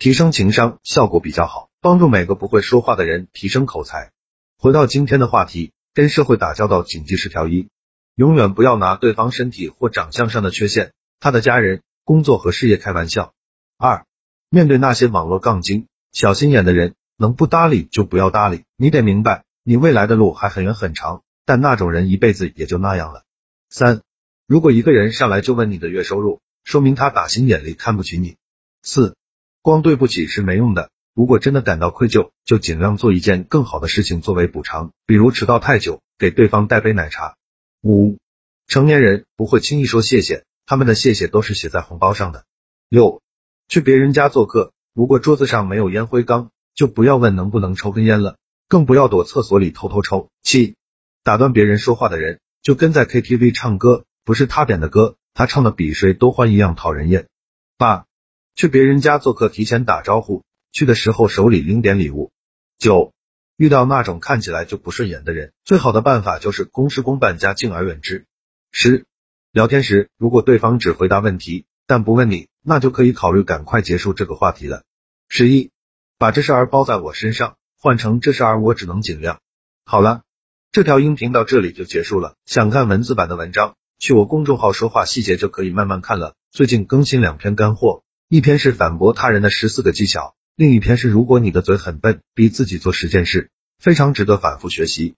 提升情商效果比较好，帮助每个不会说话的人提升口才。回到今天的话题，跟社会打交道谨记十条：一、永远不要拿对方身体或长相上的缺陷、他的家人、工作和事业开玩笑；二、面对那些网络杠精、小心眼的人，能不搭理就不要搭理，你得明白，你未来的路还很远很长，但那种人一辈子也就那样了。三、如果一个人上来就问你的月收入，说明他打心眼里看不起你。四、光对不起是没用的，如果真的感到愧疚，就尽量做一件更好的事情作为补偿，比如迟到太久，给对方带杯奶茶。五，成年人不会轻易说谢谢，他们的谢谢都是写在红包上的。六，去别人家做客，如果桌子上没有烟灰缸，就不要问能不能抽根烟了，更不要躲厕所里偷偷抽。七，打断别人说话的人，就跟在 KTV 唱歌，不是他点的歌，他唱的比谁都欢一样讨人厌。八。去别人家做客，提前打招呼，去的时候手里拎点礼物。九，遇到那种看起来就不顺眼的人，最好的办法就是公事公办加敬而远之。十，聊天时如果对方只回答问题，但不问你，那就可以考虑赶快结束这个话题了。十一，把这事儿包在我身上，换成这事儿我只能尽量。好了，这条音频到这里就结束了。想看文字版的文章，去我公众号说话细节就可以慢慢看了。最近更新两篇干货。一篇是反驳他人的十四个技巧，另一篇是如果你的嘴很笨，逼自己做十件事，非常值得反复学习。